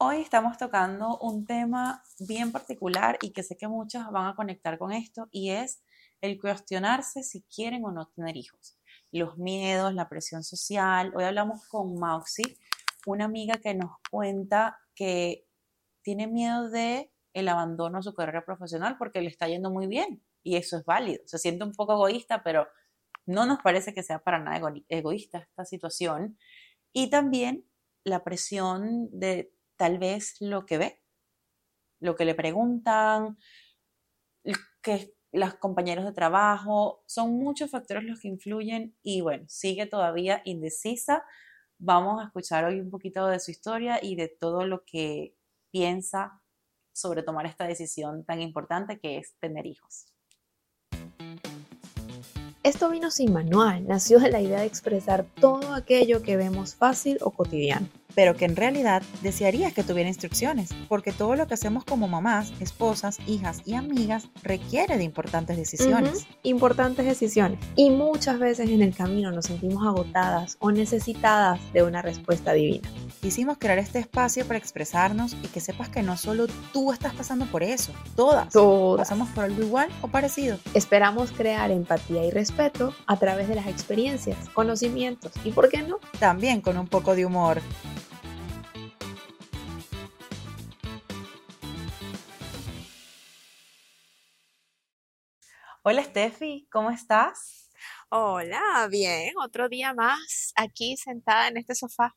Hoy estamos tocando un tema bien particular y que sé que muchos van a conectar con esto y es el cuestionarse si quieren o no tener hijos. Los miedos, la presión social. Hoy hablamos con Mauxi, una amiga que nos cuenta que tiene miedo de el abandono de su carrera profesional porque le está yendo muy bien y eso es válido. Se siente un poco egoísta, pero no nos parece que sea para nada egoísta esta situación. Y también la presión de tal vez lo que ve, lo que le preguntan, que los compañeros de trabajo, son muchos factores los que influyen y bueno, sigue todavía indecisa. Vamos a escuchar hoy un poquito de su historia y de todo lo que piensa sobre tomar esta decisión tan importante que es tener hijos. Esto vino sin manual, nació de la idea de expresar todo aquello que vemos fácil o cotidiano pero que en realidad desearías que tuviera instrucciones, porque todo lo que hacemos como mamás, esposas, hijas y amigas requiere de importantes decisiones. Importantes decisiones. Y muchas veces en el camino nos sentimos agotadas o necesitadas de una respuesta divina. Quisimos crear este espacio para expresarnos y que sepas que no solo tú estás pasando por eso, todas, todas. pasamos por algo igual o parecido. Esperamos crear empatía y respeto a través de las experiencias, conocimientos y, ¿por qué no? También con un poco de humor. Hola Steffi, ¿cómo estás? Hola, bien, otro día más aquí sentada en este sofá.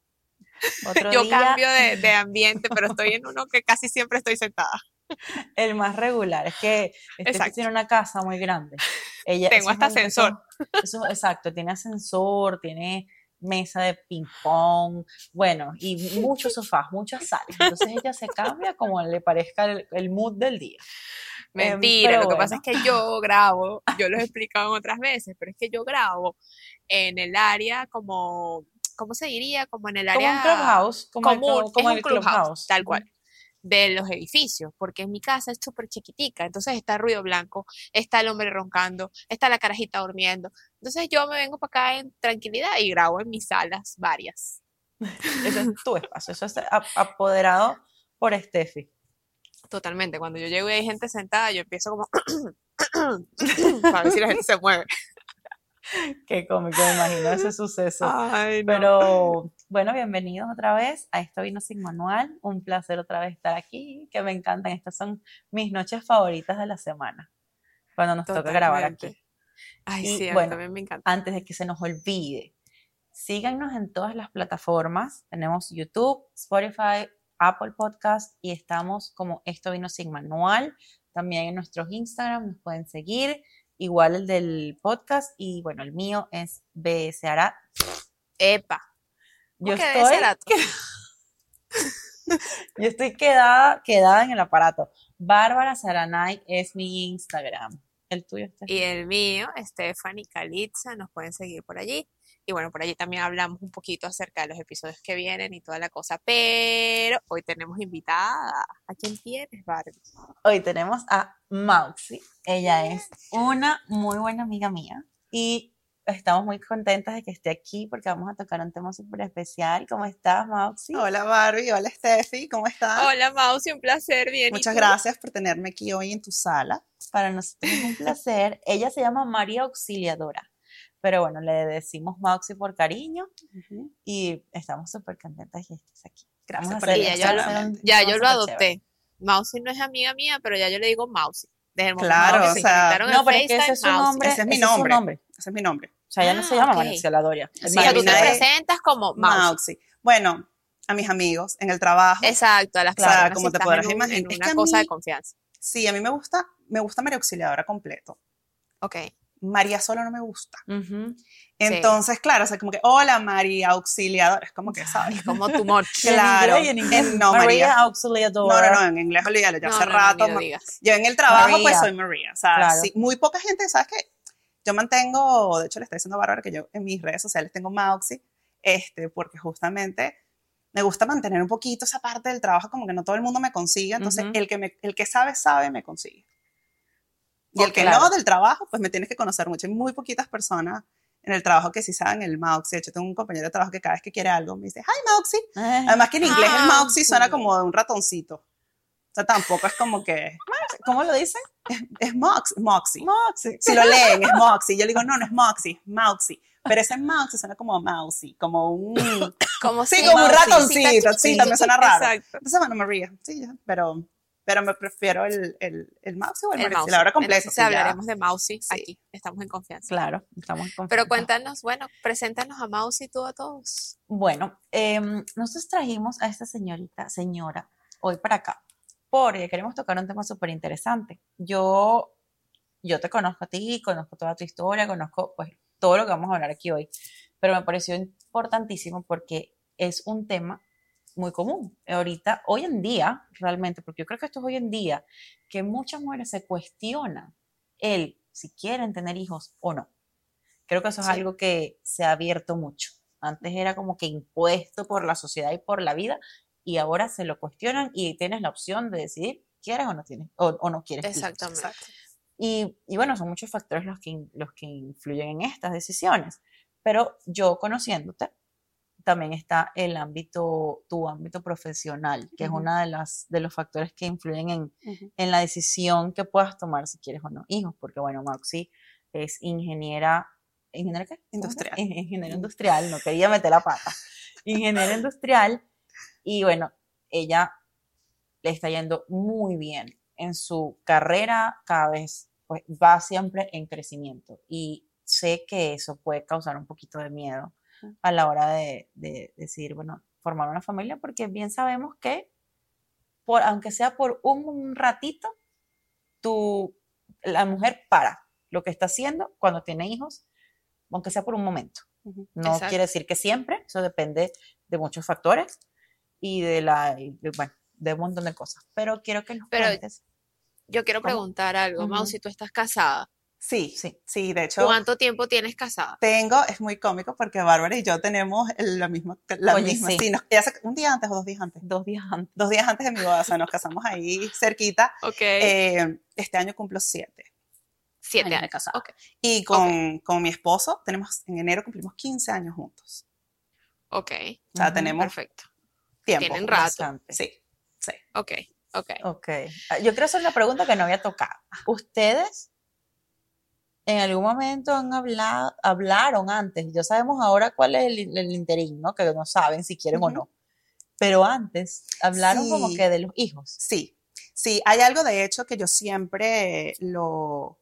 Yo cambio de, ambiente, pero estoy en uno que casi siempre estoy sentada. El más regular, es que Steffi tiene una casa muy grande. Ella, Tengo hasta ascensor. Eso, exacto, tiene ascensor, tiene mesa de ping pong, bueno, y muchos sofás, muchas salas. Entonces ella se cambia como le parezca el mood del día. Em, Mentira, lo que pasa es que yo grabo, yo lo he explicado otras veces, pero es que yo grabo en el área como, ¿cómo se diría? Como en el área... Como un clubhouse, como, como, el clubhouse, tal cual de los edificios, porque en mi casa es súper chiquitica, entonces está el ruido blanco, está el hombre roncando, está la carajita durmiendo. Entonces yo me vengo para acá en tranquilidad y grabo en mis salas varias. Ese es tu espacio, eso es apoderado por Steffi. Totalmente. Cuando yo llego y hay gente sentada, yo empiezo como para ver si la gente se mueve. Qué cómico, me imagino ese suceso. Pero bueno, bienvenidos otra vez a Esto Vino Sin Manual. Un placer otra vez estar aquí, que me encantan. Estas son mis noches favoritas de la semana, cuando nos toca grabar aquí. Ay, sí, a bueno, también me encanta. Antes de que se nos olvide, síganos en todas las plataformas. Tenemos YouTube, Spotify, Apple Podcast y estamos como Esto Vino Sin Manual. También en nuestros Instagram nos pueden seguir. Igual el del podcast y bueno, el mío es BSARA. Epa. Yo estoy, yo estoy quedada, quedada en el aparato. Bárbara Saranay es mi Instagram. El tuyo está. Y el mío, Stephanie Calitza, nos pueden seguir por allí. Y bueno, por allí también hablamos un poquito acerca de los episodios que vienen y toda la cosa. Pero hoy tenemos invitada. ¿A quién tienes, Barbie? Hoy tenemos a Mauxi. Ella es una muy buena amiga mía. Y estamos muy contentas de que esté aquí porque vamos a tocar un tema súper especial. ¿Cómo estás, Mauxi? Hola, Barbie. Hola, Steffi. ¿Cómo estás? Hola, Mauxi. Un placer. Bien. Muchas gracias por tenerme aquí hoy en tu sala. Para nosotros es un placer. Ella se llama María Auxiliadora. Pero bueno, le decimos Mauxi por cariño y estamos súper contentas que estés aquí. Gracias por ella. Ya, yo lo adopté. Mausi no es amiga mía, pero ya yo le digo Mausi. claro, o sea, no, pero es que ese es su nombre. Ese es mi nombre. Ese es mi nombre. O sea, ella no se llama okay. María Doria. Sí, tú te presentas como Mausi. Bueno, a mis amigos, en el trabajo. Exacto, a las personas. O sea, como te podrás imaginar. Es una cosa de confianza. Sí, a mí me gusta, me gusta María Auxiliadora completo. Ok. María solo no me gusta. Entonces, claro, o sea, como que, hola María Auxiliadora, es como que, ¿sabes? como tu much. Claro. En inglés, no, María Auxiliadora. No, no, no, en inglés olvídalo, ya hace rato. yo en el trabajo, pues soy María. O sea, sí, muy poca gente, ¿sabes qué? Yo mantengo, de hecho le estoy diciendo a Bárbara que yo en mis redes sociales tengo Mauxi, este, porque justamente me gusta mantener un poquito esa parte del trabajo, como que no todo el mundo me consigue, entonces el, que me, el que sabe, sabe, me consigue. Y el que no del trabajo, pues me tienes que conocer mucho. Hay muy poquitas personas en el trabajo que sí saben el Mauxi. De hecho, tengo un compañero de trabajo que cada vez que quiere algo me dice, hi Mauxi. Además que en inglés el ah, Mauxi suena como de un ratoncito. O sea, tampoco es como que... ¿Cómo lo dicen? Es, Moxie. Moxie. Si lo leen, es Moxie. Yo le digo, no, no es Moxie, es Mauxi. Pero ese Moxie suena como Mousy, como un... como sí, como un ratoncito. Sí, también suena raro. Exacto. Entonces, bueno, María, sí, pero pero me prefiero el, el, el mouse o el, el mouse. la hora completa. Entonces hablaremos de Mousy aquí, estamos en confianza. Claro, estamos en confianza. Pero cuéntanos, bueno, preséntanos a Mousy tú a todos. Bueno, em, nosotros trajimos a esta señorita, señora, hoy para acá, porque queremos tocar un tema súper interesante. Yo, yo te conozco a ti, conozco toda tu historia, conozco pues todo lo que vamos a hablar aquí hoy, pero me pareció importantísimo porque es un tema muy común. Ahorita, hoy en día, realmente, porque yo creo que esto es hoy en día, que muchas mujeres se cuestionan el si quieren tener hijos o no. Creo que eso es algo que se ha abierto mucho. Antes era como que impuesto por la sociedad y por la vida, y ahora se lo cuestionan y tienes la opción de decidir quieres o no tienes, o, no quieres. Exactamente. Y, y, bueno, son muchos factores los que, los que influyen en estas decisiones. Pero yo conociéndote, también está el ámbito, tu ámbito profesional, que es uno de, las, de los factores que influyen en, en, la decisión que puedas tomar si quieres o no hijos, porque bueno, Maxi es ingeniera, ¿ingeniera qué? Industrial. Ingeniera industrial, no quería meter la pata. ingeniera industrial, y bueno, ella le está yendo muy bien en su carrera, cada vez pues, va siempre en crecimiento, y sé que eso puede causar un poquito de miedo a la hora de, decidir, bueno, formar una familia, porque bien sabemos que, por, aunque sea por un ratito, tu, la mujer para lo que está haciendo cuando tiene hijos, aunque sea por un momento. No quiere decir que siempre, eso depende de muchos factores y de la, bueno, de un montón de cosas. Pero quiero que nos Pero Yo quiero preguntar algo, Mau, si tú estás casada, Sí, sí, sí, de hecho. ¿Cuánto tiempo tienes casada? Tengo, es muy cómico porque Bárbara y yo tenemos la misma, la misma, sí, un día antes o dos días antes. Dos días antes. Dos días antes de mi boda, o sea, nos casamos ahí cerquita. Ok. Eh, este año cumplo siete. Siete años de casada. Okay. Y con, con, mi esposo, tenemos, en enero cumplimos 15 años juntos. Ok. O sea, tenemos. Perfecto. Tiempo. Tienen rato. Sí, sí. Ok, ok. Ok. Yo creo hacer una pregunta que no había tocado. ¿Ustedes en algún momento han hablado, hablaron antes, ya sabemos ahora cuál es el, el interín, ¿no? Que no saben si quieren o no. Pero antes hablaron como que de los hijos. Sí, sí, hay algo de hecho que yo siempre lo,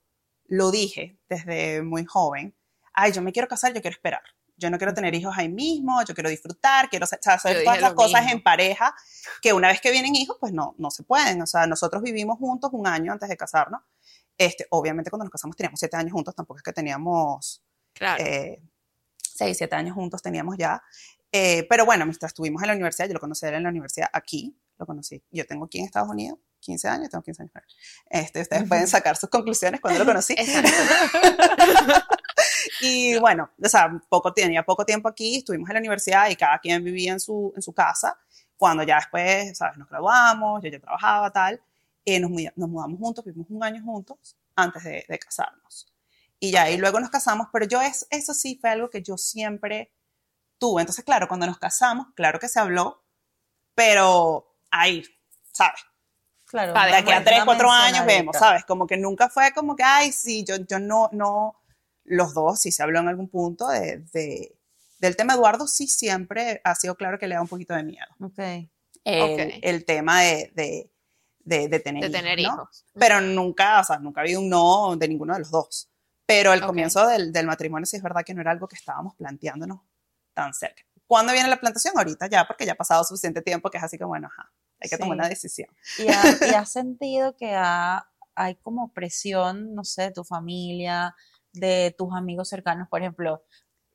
lo dije desde muy joven. Ay, yo me quiero casar, yo quiero esperar. Yo no quiero tener hijos ahí mismo, yo quiero disfrutar, quiero hacer todas las cosas en pareja, que una vez que vienen hijos, pues no, no se pueden. O sea, nosotros vivimos juntos un año antes de casarnos este, obviamente cuando nos casamos teníamos siete años juntos, tampoco es que teníamos claro. eh, seis, siete años juntos teníamos ya. Eh, pero bueno, mientras estuvimos en la universidad, yo lo conocí en la universidad aquí, lo conocí. Yo tengo aquí en Estados Unidos 15 años, tengo 15 años. Este, ustedes pueden sacar sus conclusiones cuando lo conocí. y bueno, o sea, poco, tenía poco tiempo aquí, estuvimos en la universidad y cada quien vivía en su, en su casa. Cuando ya después, ¿sabes? Nos graduamos, yo ya trabajaba, tal. Eh, nos, mudamos juntos, vivimos un año juntos antes de, casarnos. Y ya, y luego nos casamos, pero yo es, eso sí fue algo que yo siempre tuve. Entonces, claro, cuando nos casamos, claro que se habló, pero ahí, ¿sabes? Claro. De aquí a tres, cuatro años vemos, ¿sabes? Como que nunca fue como que, ay, sí, yo, yo no, no, los dos, sí se habló en algún punto de, del tema Eduardo, sí siempre ha sido claro que le da un poquito de miedo. Ok. El, el tema de, de, tener, hijos, Pero nunca, o sea, nunca ha habido un no de ninguno de los dos. Pero el comienzo del, del, matrimonio sí es verdad que no era algo que estábamos planteándonos tan cerca. ¿Cuándo viene la plantación? Ahorita ya, porque ya ha pasado suficiente tiempo que es así que, bueno, ajá, hay que tomar una decisión. ¿Y, has sentido que hay como presión, no sé, de tu familia, de tus amigos cercanos, por ejemplo,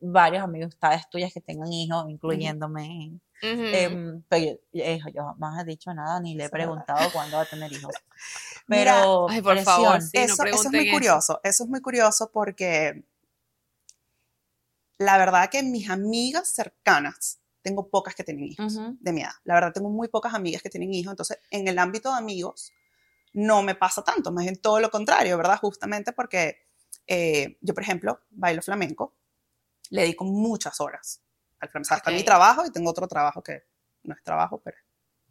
varios amigos tuyas que tengan hijos, incluyéndome, Em, pero eh, yo, jamás he dicho nada ni le he preguntado cuándo va a tener hijos. Pero, por favor, eso, es muy curioso. Eso es muy curioso porque la verdad que mis amigas cercanas, tengo pocas que tienen hijos de mi edad. La verdad, tengo muy pocas amigas que tienen hijos. Entonces, en el ámbito de amigos, no me pasa tanto, más bien todo lo contrario, ¿verdad? Justamente porque eh, yo, por ejemplo, bailo flamenco le dedico muchas horas al flamenco. O sea, está mi trabajo y tengo otro trabajo que no es trabajo, pero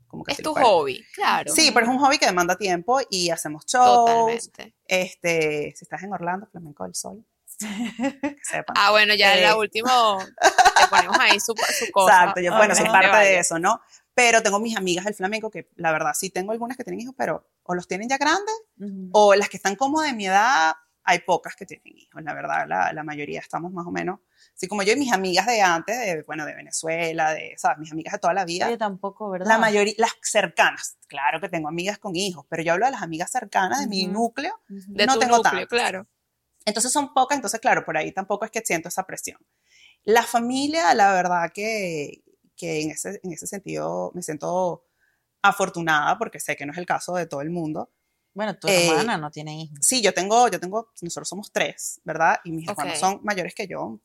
como que es tu hobby, claro. Sí, pero es un hobby que demanda tiempo y hacemos shows. Totalmente. Este, si estás en Orlando, Flamenco del Sol. que sepan. Ah, bueno, ya en la eh, última le ponemos ahí su, su cosa. Exacto, yo, bueno, soy parte de eso, ¿no? Pero tengo mis amigas del flamenco que la verdad sí tengo algunas que tienen hijos, pero o los tienen ya grandes o las que están como de mi edad, hay pocas que tienen hijos. La verdad, la, la mayoría estamos más o menos Así como yo y mis amigas de antes, de, bueno, de Venezuela, de, ¿sabes? Mis amigas de toda la vida. Yo tampoco, ¿verdad? La mayoría, las cercanas. Claro que tengo amigas con hijos, pero yo hablo de las amigas cercanas de mi núcleo. De no tengo núcleo, claro. Entonces son pocas, entonces claro, por ahí tampoco es que siento esa presión. La familia, la verdad que, que en, ese, en ese sentido me siento afortunada porque sé que no es el caso de todo el mundo. Bueno, tu hermana eh, no tiene hijos. Sí, yo tengo, yo tengo, nosotros somos tres, ¿verdad? Y mis hermanos son mayores que yo,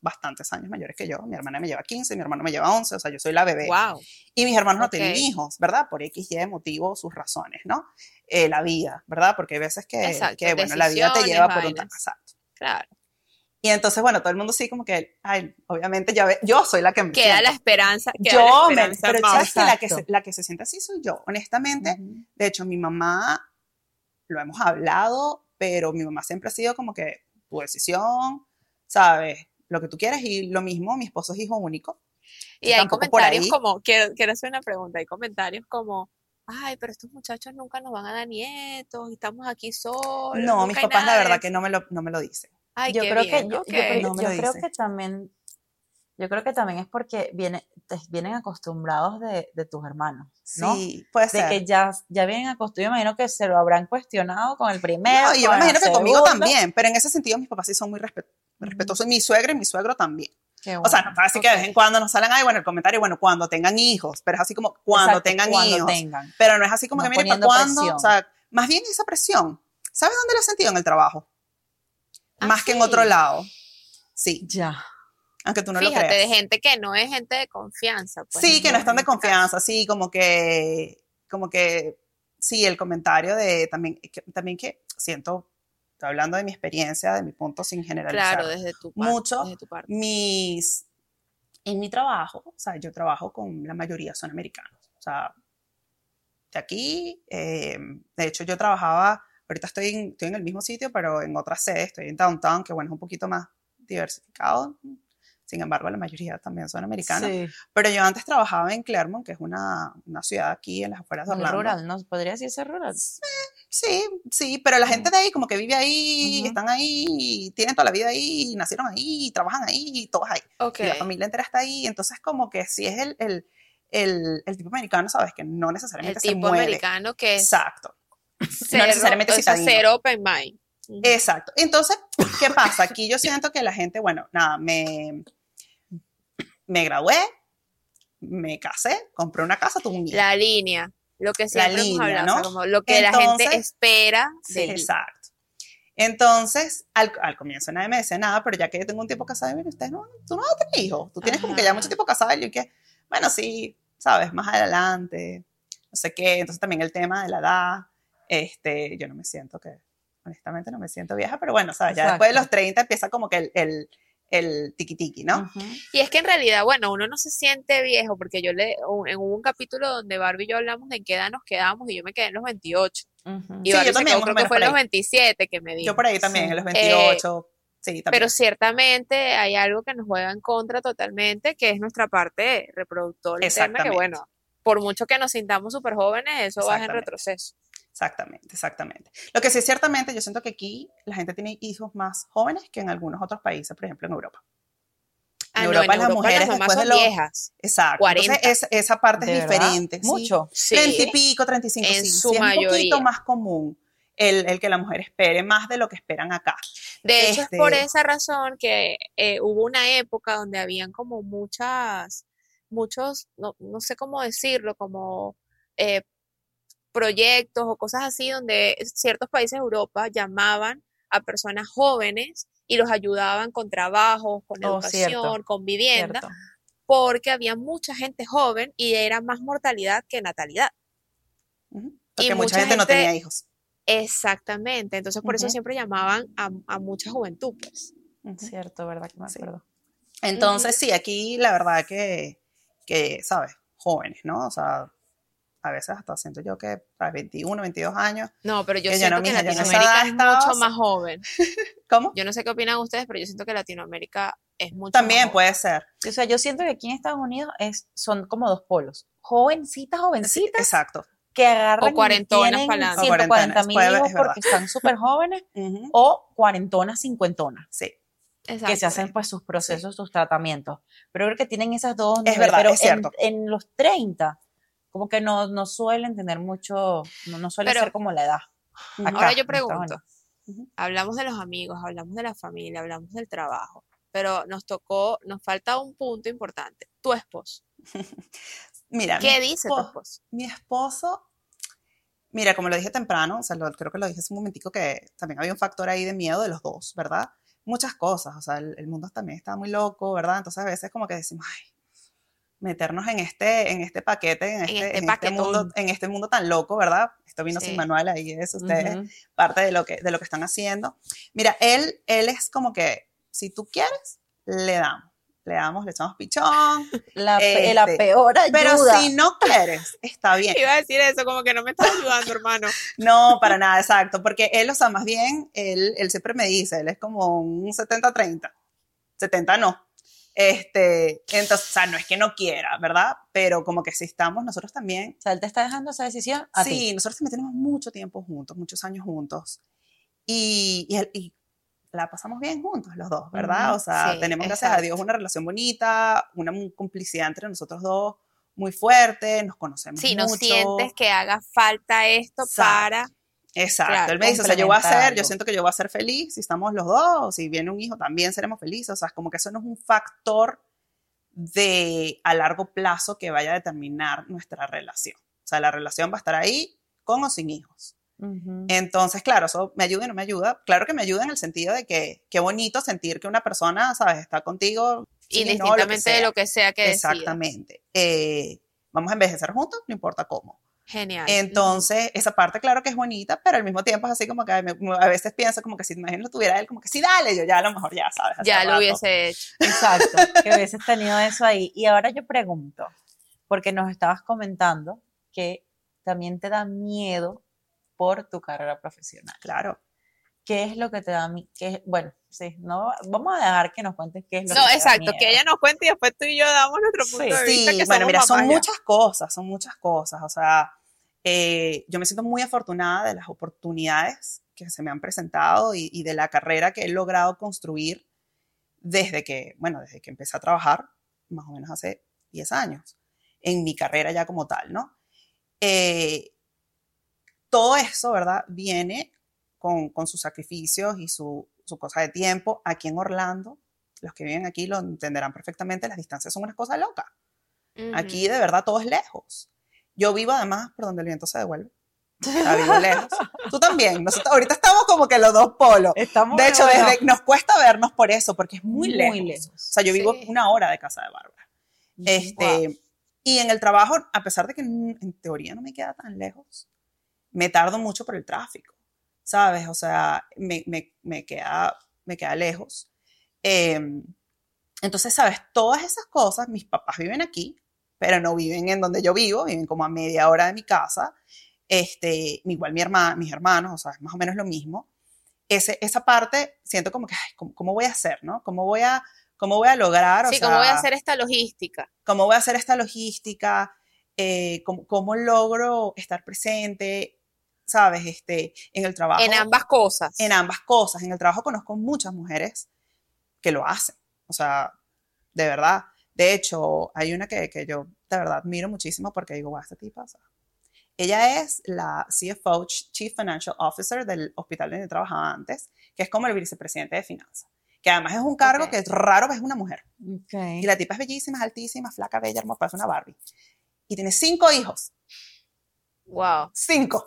bastantes años mayores que yo. Mi hermana me lleva 15, mi hermano me lleva 11, o sea, yo soy la bebé. Wow. Y mis hermanos no tienen hijos, ¿verdad? Por X, Y motivo, sus razones, ¿no? Eh, la vida, ¿verdad? Porque hay veces que, que bueno, la vida te lleva por un Exacto. Claro. Y entonces, bueno, todo el mundo sí como que, ay, obviamente ya ve, yo soy la que me Queda la esperanza. Queda yo la esperanza me, pero sabes que la, que se, la que se siente así soy yo, honestamente. De hecho, mi mamá, lo hemos hablado, pero mi mamá siempre ha sido como que tu decisión, ¿sabes? lo que tú quieras y lo mismo, mi esposo es hijo único. Y hay comentarios como, quiero, quiero hacer una pregunta, hay comentarios como, ay, pero estos muchachos nunca nos van a dar nietos, estamos aquí solos. No, mis papás la verdad que no me lo, no me lo dicen. Ay, yo creo que yo, creo que también yo creo que también es porque viene, vienen acostumbrados de, de, tus hermanos, ¿no? Sí, puede ser. De que ya, ya vienen acostumbrados, imagino que se lo habrán cuestionado con el primero. No, y yo me imagino que conmigo también, pero en ese sentido mis papás sí son muy respetuosos respetuoso. Mi suegra y mi suegro también. O sea, no así que de vez en cuando nos salen, ay, bueno, el comentario, bueno, cuando tengan hijos, pero es así como cuando tengan hijos. Tengan. Pero no es así como que, miren, ¿para cuándo? O sea, más bien esa presión. ¿Sabes dónde lo he sentido en el trabajo? Ah, más que en otro lado. Sí. Ya. Aunque tú no lo creas. de gente que no es gente de confianza. Pues, sí, que no están de confianza, sí, como que, como que, sí, el comentario de también, también que siento hablando de mi experiencia, de mi punto sin generalizar. Claro, desde tu, Mucho, desde tu parte. Mis, en mi trabajo, o sea, yo trabajo con la mayoría son americanos. O sea, de aquí, eh, de hecho yo trabajaba, ahorita estoy en, estoy en el mismo sitio, pero en otra sede, estoy en Downtown, que bueno, es un poquito más diversificado, sin embargo, la mayoría también son americanos. Pero yo antes trabajaba en Clermont, que es una, una ciudad aquí en las afueras de Orlando. Rural, ¿no? ¿Podría decirse rural? Sí, sí, pero la gente de ahí como que vive ahí, están ahí, tienen toda la vida ahí, nacieron ahí, trabajan ahí, todos ahí. Y la familia entera está ahí, entonces como que sí es el, el, el, el tipo americano, ¿sabes? Que no necesariamente el tipo americano que es... Exacto. no necesariamente o sea, cero open mind. Exacto. Entonces, ¿qué pasa? Aquí yo siento que la gente, bueno, nada, me, me gradué, me casé, compré una casa, tuve un hijo. La línea, lo que siempre la línea, ¿no? como lo que la gente espera. Sí, exacto. Entonces, al, al, comienzo nadie me decía nada, pero ya que yo tengo un tiempo casado, mira, usted no, tú no vas a tener hijos, tú tienes como que ya mucho tiempo casado, y yo que, bueno, sí, sabes, más adelante, no sé qué, entonces también el tema de la edad, este, yo no me siento que, honestamente no me siento vieja, pero bueno, sabes, ya después de los 30 empieza como que el, el el tiki tiki, ¿no? Y es que en realidad, bueno, uno no se siente viejo, porque yo le, en un capítulo donde Barbie y yo hablamos de en qué edad nos quedamos y yo me quedé en los 28. Y sí, yo también, creo que fue en los 27 que me dijo. Yo por ahí también, en los 28. Eh, sí, también. Pero ciertamente hay algo que nos juega en contra totalmente, que es nuestra parte reproductora que bueno, por mucho que nos sintamos súper jóvenes, eso va en retroceso. Exactamente, exactamente. Lo que sí, ciertamente, yo siento que aquí la gente tiene hijos más jóvenes que en algunos otros países, por ejemplo en Europa. En ah, Europa, las mujeres después de los, viejas. Exacto. 40. Entonces, esa parte es diferente. Mucho. Sí. 30 y pico, 35. En sí. su sí, mayoría. Es un poquito más común el, el, que la mujer espere más de lo que esperan acá. De hecho, es por este esa razón que eh, hubo una época donde habían como muchas, muchos, no, no sé cómo decirlo, como eh, proyectos o cosas así donde ciertos países de Europa llamaban a personas jóvenes y los ayudaban con trabajo, con oh, educación, con vivienda, porque había mucha gente joven y era más mortalidad que natalidad. Porque y mucha, gente, no tenía hijos. Exactamente, entonces por eso siempre llamaban a, mucha juventud. Pues. Cierto, ¿verdad? Que me acuerdo. Entonces, sí, aquí la verdad que, que, ¿sabes? Jóvenes, ¿no? O sea, a veces hasta siento yo que a 21, 22 años. No, pero yo siento que Latinoamérica es mucho más joven. ¿Cómo? Yo no sé qué opinan ustedes, pero yo siento que Latinoamérica es mucho También puede ser. O sea, yo siento que aquí en Estados Unidos es, son como dos polos. Jovencitas, jovencitas. exacto. Que agarran o cuarentonas para 140 mil hijos porque están súper jóvenes. O cuarentonas, cincuentonas. Sí. Exacto. que se hacen pues sus procesos, sus tratamientos. Pero creo que tienen esas dos. Es verdad, es cierto. En, los 30 como que no, no suelen tener mucho, no, no suele ser como la edad. ahora yo pregunto, hablamos de los amigos, hablamos de la familia, hablamos del trabajo, pero nos tocó, nos falta un punto importante, tu esposo. mira, ¿qué dice tu esposo? Mi esposo, mira, como lo dije temprano, o sea, creo que lo dije hace un momentico que también había un factor ahí de miedo de los dos, ¿verdad? Muchas cosas, o sea, el, el mundo también está muy loco, ¿verdad? Entonces a veces como que decimos, ay, meternos en este, en este paquete, en este, en este, este mundo, en este mundo tan loco, ¿verdad? Esto vino sin manual, ahí es ustedes, parte de lo, que, de lo que están haciendo. Mira, él, él es como que, si tú quieres, le damos. Le damos, le echamos pichón. La, la este, peor ayuda. Pero si no quieres, está bien. Iba a decir eso, como que no me estás ayudando, hermano. No, para nada, exacto. Porque él, o sea, más bien, él, él siempre me dice, él es como un 70-30. 70 no, este, entonces, o sea, no es que no quiera, ¿verdad? Pero como que si estamos nosotros también. O sea, él te está dejando esa decisión. sí, nosotros también tenemos mucho tiempo juntos, muchos años juntos. Y, y, la pasamos bien juntos los dos, ¿verdad? o sea, tenemos, gracias a Dios, una relación bonita, una complicidad entre nosotros dos muy fuerte, nos conocemos sí, mucho. Sí, no sientes que haga falta esto para Exacto, él me dice, o sea, yo voy a ser, yo siento que yo voy a ser feliz si estamos los dos, si viene un hijo también seremos felices, o sea, como que eso no es un factor de a largo plazo que vaya a determinar nuestra relación. O sea, la relación va a estar ahí con o sin hijos. Entonces, claro, eso me ayuda y no me ayuda. Claro que me ayuda en el sentido de que qué bonito sentir que una persona, ¿sabes?, está contigo. Indistintamente de lo que sea que Exactamente. Eh, vamos a envejecer juntos, no importa cómo. Genial. Entonces, esa parte, claro que es bonita, pero al mismo tiempo es así como que a veces pienso como que si imagino tuviera él, como que sí, dale, yo ya a lo mejor ya sabes. Ya lo hubiese hecho. Exacto, que hubieses tenido eso ahí. Y ahora yo pregunto, porque nos estabas comentando que también te da miedo por tu carrera profesional. Claro. ¿Qué es lo que te da miedo? Bueno, sí, no, vamos a dejar que nos cuentes qué es lo no, que exacto, te da que ella nos cuente y después tú y yo damos nuestro punto de vista. Sí, bueno, mira, son muchas cosas, son muchas cosas, o sea, eh, yo me siento muy afortunada de las oportunidades que se me han presentado y, de la carrera que he logrado construir desde que, bueno, desde que empecé a trabajar, más o menos hace 10 años, en mi carrera ya como tal, ¿no? Eh, todo eso, ¿verdad? Viene con, sus sacrificios y su, cosa de tiempo. Aquí en Orlando, los que viven aquí lo entenderán perfectamente, las distancias son una cosa loca. Aquí de verdad todo es lejos. Yo vivo además por donde el viento se devuelve. vivo lejos. Tú también. ahorita estamos como que los dos polos. Estamos de hecho, nos cuesta vernos por eso, porque es muy, lejos. O sea, yo vivo una hora de casa de Bárbara. Este, Y en el trabajo, a pesar de que en, teoría no me queda tan lejos, me tardo mucho por el tráfico, ¿sabes? O sea, me, me, me queda, me queda lejos. Em, entonces, ¿sabes? Todas esas cosas, mis papás viven aquí, pero no viven en donde yo vivo, viven como a media hora de mi casa. Este, igual mi hermana, mis hermanos, o sea, es más o menos lo mismo. Ese, esa parte siento como que, ay, ¿cómo, voy a hacer, no? ¿Cómo voy a, cómo voy a lograr? sí, ¿cómo voy a hacer esta logística? ¿Cómo voy a hacer esta logística? Eh, ¿cómo, ¿cómo, logro estar presente? ¿Sabes? Este, en el trabajo. En ambas cosas. En ambas cosas. En el trabajo conozco muchas mujeres que lo hacen. O sea, de verdad. De hecho, hay una que, que yo de verdad admiro muchísimo porque digo, guau, esta tipa, ella es la CFO, Chief Financial Officer del hospital donde trabajaba antes, que es como el vicepresidente de finanzas. Que además es un cargo que es raro ves una mujer. Y la tipa es bellísima, es altísima, flaca, bella, hermosa, parece una Barbie. Y tiene cinco hijos. Wow. Cinco.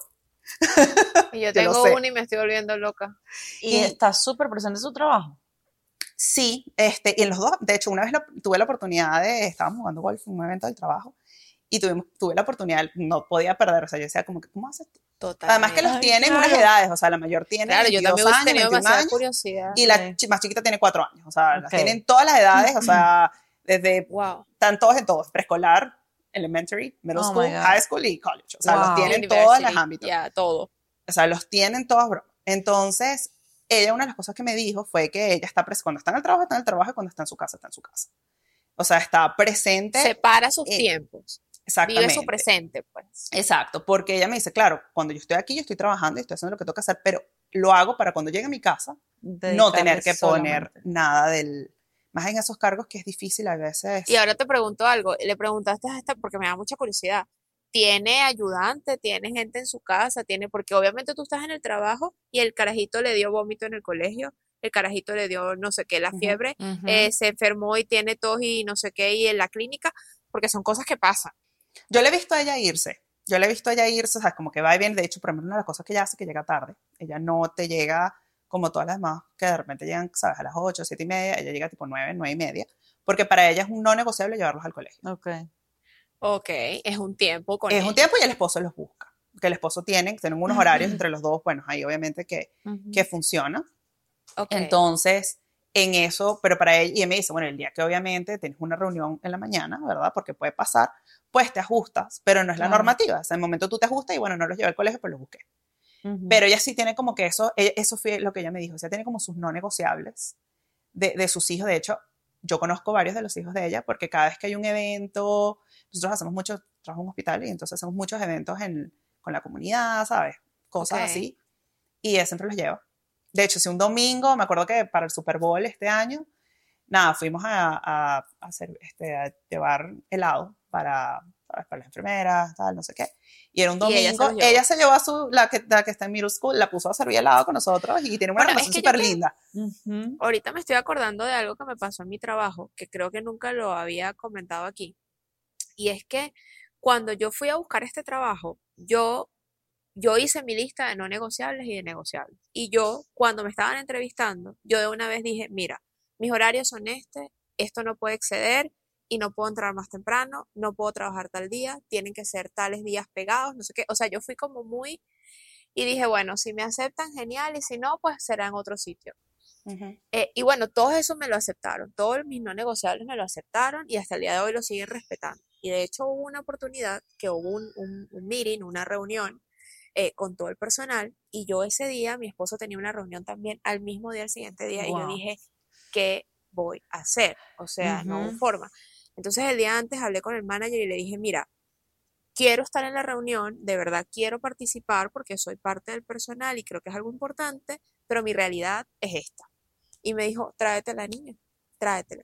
Y yo tengo uno y me estoy volviendo loca. Y, y está súper presente en su trabajo. Sí, este, y en los dos, de hecho, una vez tuve la oportunidad de, estábamos jugando golf en un evento del trabajo, y tuvimos, tuve la oportunidad, no podía perder, o sea, yo decía como que, ¿cómo haces Total. Además que los tienen unas edades, o sea, la mayor tiene claro, yo también años, tenido 21 años, curiosidad. Y la más chiquita tiene 4 años, o sea, las tienen todas las edades, o sea, desde, wow. están todos en todos, preescolar, elementary, middle oh school, high school y college, o sea, los tienen todos los ámbitos. Ya, todo. O sea, los tienen todos, bro. Entonces, ella, una de las cosas que me dijo fue que ella está, cuando está en el trabajo, está en el trabajo, y cuando está en su casa, está en su casa. O sea, está presente. Separa sus tiempos. Exactamente. Vive su presente, pues. Exacto, porque ella me dice, claro, cuando yo estoy aquí, yo estoy trabajando y estoy haciendo lo que tengo que hacer, pero lo hago para cuando llegue a mi casa, no tener que poner nada del... Más en esos cargos que es difícil a veces. Y ahora te pregunto algo, le preguntaste a esta porque me da mucha curiosidad. ¿Tiene ayudante? ¿Tiene gente en su casa? ¿Tiene? Porque obviamente tú estás en el trabajo y el carajito le dio vómito en el colegio el carajito le dio no sé qué, la fiebre, eh, se enfermó y tiene tos y no sé qué, y en la clínica, porque son cosas que pasan. Yo le he visto a ella irse. Yo le he visto a ella irse, o sea, como que va y viene. De hecho, por ejemplo, una de las cosas que ella hace que llega tarde. Ella no te llega como todas las demás, que de repente llegan, ¿sabes? A las 8, 7 y media. Ella llega tipo 9, 9 y media. Porque para ella es un no negociable llevarlos al colegio. Ok. Ok, es un tiempo con Es un tiempo y el esposo los busca. Que el esposo tiene, tienen unos horarios entre los dos, bueno, ahí obviamente que, que funciona. Okay. Entonces, en eso, pero para ella, y ella me dice, bueno, el día que obviamente tienes una reunión en la mañana, ¿verdad? Porque puede pasar, pues te ajustas, pero no es la normativa. O sea, en el momento tú te ajustas y bueno, no los llevé al colegio, pues los busqué. Pero ella sí tiene como que eso, e, eso fue lo que ella me dijo, o sea, tiene como sus no negociables de, de sus hijos. De hecho, yo conozco varios de los hijos de ella porque cada vez que hay un evento, nosotros hacemos mucho, trabajo en un hospital y entonces hacemos muchos eventos en, con la comunidad, ¿sabes? Cosas así. Y ella siempre los lleva. De hecho, si un domingo, me acuerdo que para el Super Bowl este año, nada, fuimos a, hacer, este, a llevar helado para, para las enfermeras, tal, no sé qué. Y era un domingo, ella se, llevó a su, la que, la que está en middle school, la puso a servir helado con nosotros y tiene una relación súper linda. Ahorita me estoy acordando de algo que me pasó en mi trabajo, que creo que nunca lo había comentado aquí. Y es que cuando yo fui a buscar este trabajo, yo yo hice mi lista de no negociables y de negociables. Y yo, cuando me estaban entrevistando, yo de una vez dije, mira, mis horarios son este, esto no puede exceder y no puedo entrar más temprano, no puedo trabajar tal día, tienen que ser tales días pegados, no sé qué. O sea, yo fui como muy... Y dije, bueno, si me aceptan, genial, y si no, pues será en otro sitio. Eh, y bueno, todos eso me lo aceptaron, todos mis no negociables me lo aceptaron y hasta el día de hoy lo siguen respetando. Y de hecho hubo una oportunidad que hubo un, un, un meeting, una reunión, eh, con todo el personal. Y yo ese día, mi esposo tenía una reunión también al mismo día, al siguiente día, y yo dije, ¿qué voy a hacer? O sea, no hubo forma. Entonces el día antes hablé con el manager y le dije, mira, quiero estar en la reunión, de verdad quiero participar porque soy parte del personal y creo que es algo importante, pero mi realidad es esta. Y me dijo, tráete a la niña tráetela.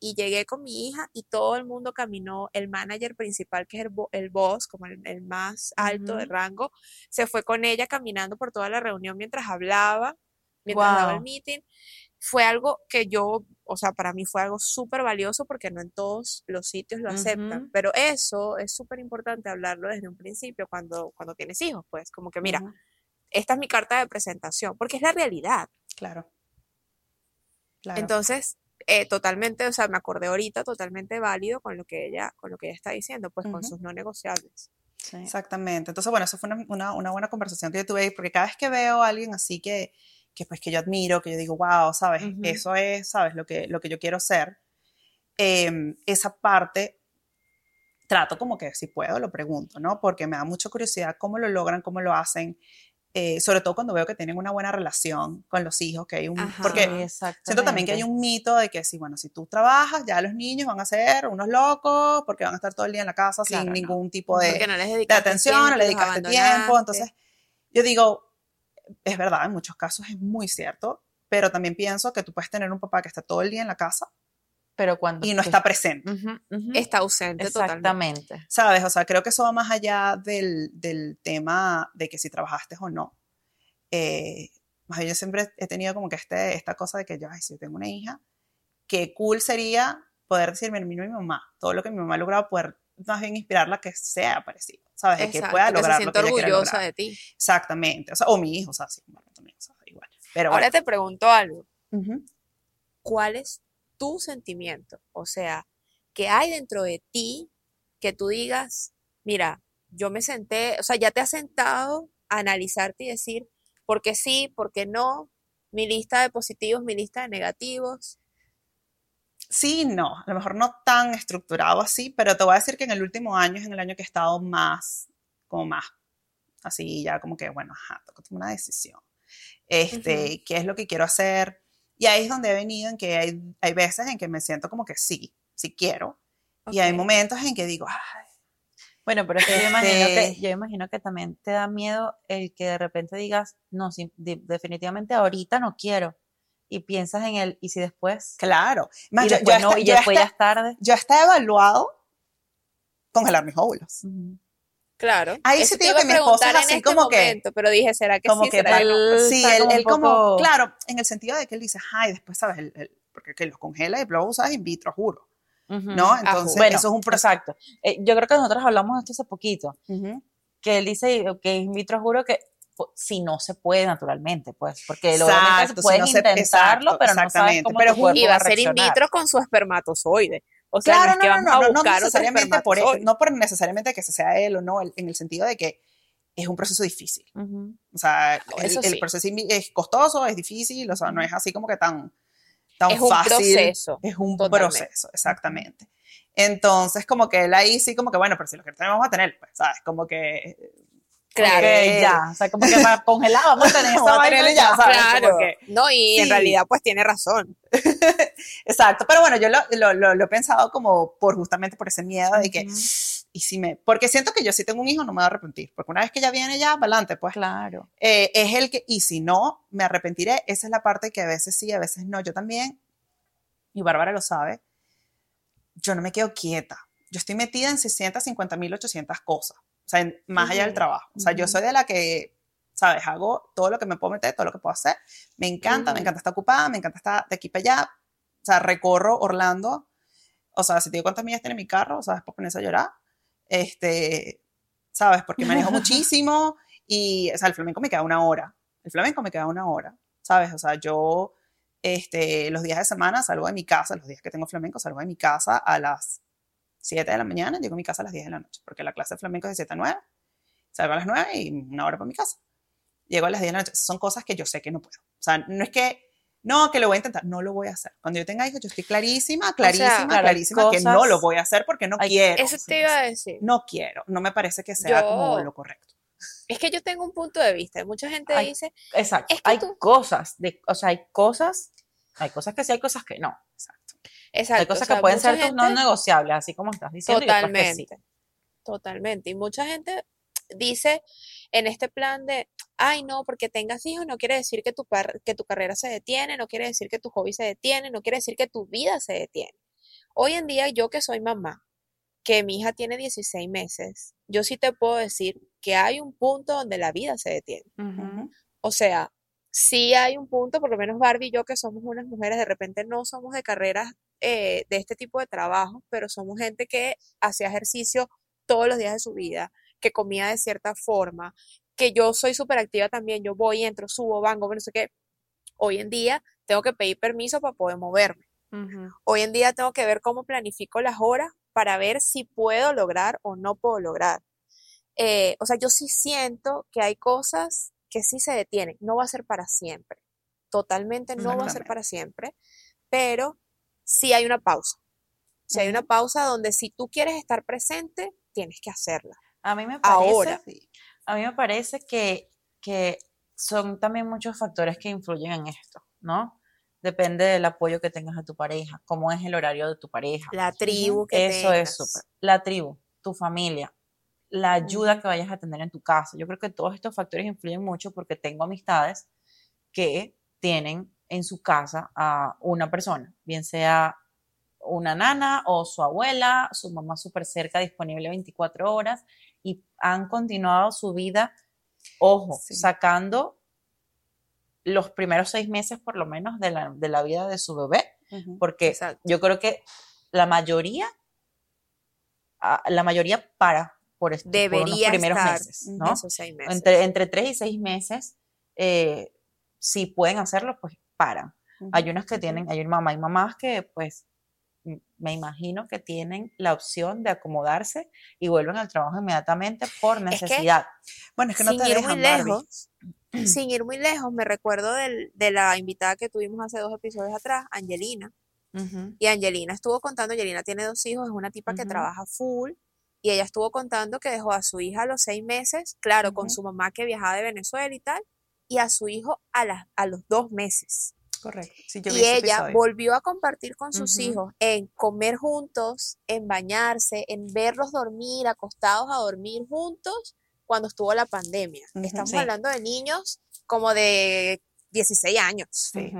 y llegué con mi hija y todo el mundo caminó, el manager principal, que es el, boss, como el, más alto de rango, se fue con ella caminando por toda la reunión mientras hablaba, mientras daba el meeting. Fue algo que yo, o sea, para mí fue algo súper valioso porque no en todos los sitios lo aceptan, pero eso es súper importante hablarlo desde un principio cuando, cuando tienes hijos, pues como que mira, esta es mi carta de presentación, porque es la realidad. Claro. claro. Entonces, eh, totalmente, o sea, me acordé ahorita, totalmente válido con lo que ella, con lo que ella está diciendo, pues con sus no negociables. Exactamente. Entonces, bueno, eso fue una, una, buena conversación que yo tuve, porque cada vez que veo a alguien así que, que pues que yo admiro, que yo digo, wow, sabes, eso es, sabes, lo que, lo que yo quiero ser, em, esa parte trato como que si puedo lo pregunto, ¿no? Porque me da mucha curiosidad cómo lo logran, cómo lo hacen, eh, sobre todo cuando veo que tienen una buena relación con los hijos, que hay un, porque siento también que hay un mito de que si, bueno, si tú trabajas, ya los niños van a ser unos locos, porque van a estar todo el día en la casa sin ningún tipo de, de atención, no le dedicaste tiempo, entonces yo digo, es verdad, en muchos casos es muy cierto, pero también pienso que tú puedes tener un papá que está todo el día en la casa, pero cuando y no está presente. Está ausente Exactamente. ¿Sabes? O sea, creo que eso va más allá del, del tema de que si trabajaste o no. Eh, más bien yo siempre he tenido como que este, esta cosa de que yo, ay, si yo tengo una hija, qué cool sería poder decirme, mira, mi mamá, todo lo que mi mamá ha logrado, poder más bien inspirarla que sea parecido, ¿sabes? De que pueda lograr que lo que orgullosa de ti. Exactamente, o, sea, o mi hijo, o sea, sí, bueno, también, o sea, igual. Pero Ahora te pregunto algo. ¿Cuál es tu sentimiento, o sea, que hay dentro de ti que tú digas, mira, yo me senté, o sea, ya te has sentado analizarte y decir, ¿por qué sí? ¿Por qué no? Mi lista de positivos, mi lista de negativos. Sí, no, a lo mejor no tan estructurado así, pero te voy a decir que en el último año es en el año que he estado más, como más, así ya como que, bueno, ajá, tengo que tomar una decisión. Este, ¿qué es lo que quiero hacer? Y ahí es donde he venido en que hay, hay veces en que me siento como que sí, sí quiero. Y hay momentos en que digo, ay. Bueno, pero es que yo, imagino que este yo imagino que también te da miedo el que de repente digas, no, definitivamente ahorita no quiero y piensas en él, y si después. Claro. y, después, no, y después ya es tarde. Yo he evaluado congelar mis óvulos. Claro. Ahí sí digo que mi esposa es así este como momento, que. Pero dije, ¿será que como sí? Que ¿será él, sí, él, como. Claro, en el sentido de que él dice, ay, después, ¿sabes? El, porque que los congela y luego usas in vitro, juro. ¿No? Ah, Entonces, eso es un proceso. Exacto. Eh, yo creo que nosotros hablamos de esto hace poquito. Que él dice que in vitro, juro que si no se puede naturalmente, pues, porque lo puedes si intentarlo, pero no sabes cómo pero tu y va a ser in vitro con su espermatozoide. O sea, claro, no, es que no, a buscar no necesariamente por él, no por necesariamente que sea él o no, en el sentido de que es un proceso difícil. O sea, el, proceso es costoso, es difícil, o sea, no es así como que tan, tan es fácil. Un proceso, es un proceso, exactamente. Entonces, como que él ahí sí, como que, bueno, pero si lo que tenemos a tener, pues, ¿sabes? Como que Claro. ya, o sea, como que para congelar vamos a tener vaina ya, ¿sabes? Claro. no, y en realidad pues tiene razón. Exacto, pero bueno, yo lo, lo, lo, he pensado como por justamente por ese miedo de que, y si me, porque siento que yo si tengo un hijo no me voy a arrepentir, porque una vez que ya viene ya, adelante, pues. Claro. Eh, es el que, y si no, me arrepentiré, esa es la parte que a veces sí, a veces no, yo también, y Bárbara lo sabe, yo no me quedo quieta, yo estoy metida en 650 mil 800 cosas. O sea, más allá del trabajo. O sea, yo soy de la que, ¿sabes? Hago todo lo que me puedo meter, todo lo que puedo hacer. Me encanta, me encanta estar ocupada, me encanta estar de aquí para allá. O sea, recorro Orlando. O sea, si te digo cuántas millas tiene mi carro, ¿sabes? Por ponerse a llorar. Este, ¿sabes? Porque manejo muchísimo y, o sea, el flamenco me queda una hora. El flamenco me queda una hora, ¿sabes? O sea, yo, este, los días de semana salgo de mi casa, los días que tengo flamenco, salgo de mi casa a las 7 de la mañana, llego a mi casa a las 10 de la noche, porque la clase de flamenco es de 7 a 9, salgo a las 9 y una hora para mi casa. Llego a las 10 de la noche. Son cosas que yo sé que no puedo. O sea, no es que, no, que lo voy a intentar, no lo voy a hacer. Cuando yo tenga hijos, yo estoy clarísima, clarísima, clarísima que no lo voy a hacer porque no quiero. Eso te iba a decir. No quiero, no me parece que sea como lo correcto. Es que yo tengo un punto de vista. Mucha gente dice. Exacto. hay cosas, de, o sea, hay cosas, hay cosas que sí, hay cosas que no. Exacto. Hay cosas que pueden ser no negociables, así como estás diciendo. Totalmente. Totalmente. Y mucha gente dice en este plan de, ay, no, porque tengas hijos no quiere decir que tu, que tu carrera se detiene, no quiere decir que tu hobby se detiene, no quiere decir que tu vida se detiene. Hoy en día, yo que soy mamá, que mi hija tiene 16 meses, yo sí te puedo decir que hay un punto donde la vida se detiene. O sea, sí hay un punto, por lo menos Barbie y yo, que somos unas mujeres, de repente no somos de carreras eh, de este tipo de trabajo, pero somos gente que hacía ejercicio todos los días de su vida, que comía de cierta forma, que yo soy súper activa también, yo voy, entro, subo, banco, no sé qué. Hoy en día tengo que pedir permiso para poder moverme. Hoy en día tengo que ver cómo planifico las horas para ver si puedo lograr o no puedo lograr. Eh, o sea, yo sí siento que hay cosas que sí se detienen, no va a ser para siempre, totalmente no va a ser para siempre, pero si hay una pausa. Si hay una pausa donde si tú quieres estar presente, tienes que hacerla. A mí me parece, Ahora. A mí me parece que, que son también muchos factores que influyen en esto, ¿no? Depende del apoyo que tengas a tu pareja, cómo es el horario de tu pareja. La tribu que Eso es súper. La tribu, tu familia, la ayuda que vayas a tener en tu casa. Yo creo que todos estos factores influyen mucho porque tengo amistades que tienen en su casa a una persona, bien sea una nana o su abuela, su mamá súper cerca, disponible 24 horas, y han continuado su vida, ojo, sacando los primeros seis meses por lo menos de la, de la vida de su bebé, porque yo creo que la mayoría, ah, la mayoría para por, estos, primeros meses, ¿no? Entre, entre tres y seis meses, eh, si pueden hacerlo, pues paran. Hay unas que tienen, hay mamá y mamás que pues me imagino que tienen la opción de acomodarse y vuelven al trabajo inmediatamente por necesidad. Bueno, es que no sin te ir dejan, muy lejos, sin ir muy lejos, me recuerdo de la invitada que tuvimos hace dos episodios atrás, Angelina. Y Angelina estuvo contando, Angelina tiene dos hijos, es una tipa que trabaja full, y ella estuvo contando que dejó a su hija a los seis meses, claro, con su mamá que viajaba de Venezuela y tal, y a su hijo a, la, a los dos meses. Correcto. y ella volvió a compartir con sus hijos en comer juntos, en bañarse, en verlos dormir, acostados a dormir juntos cuando estuvo la pandemia. Estamos hablando de niños como de 16 años. Sí.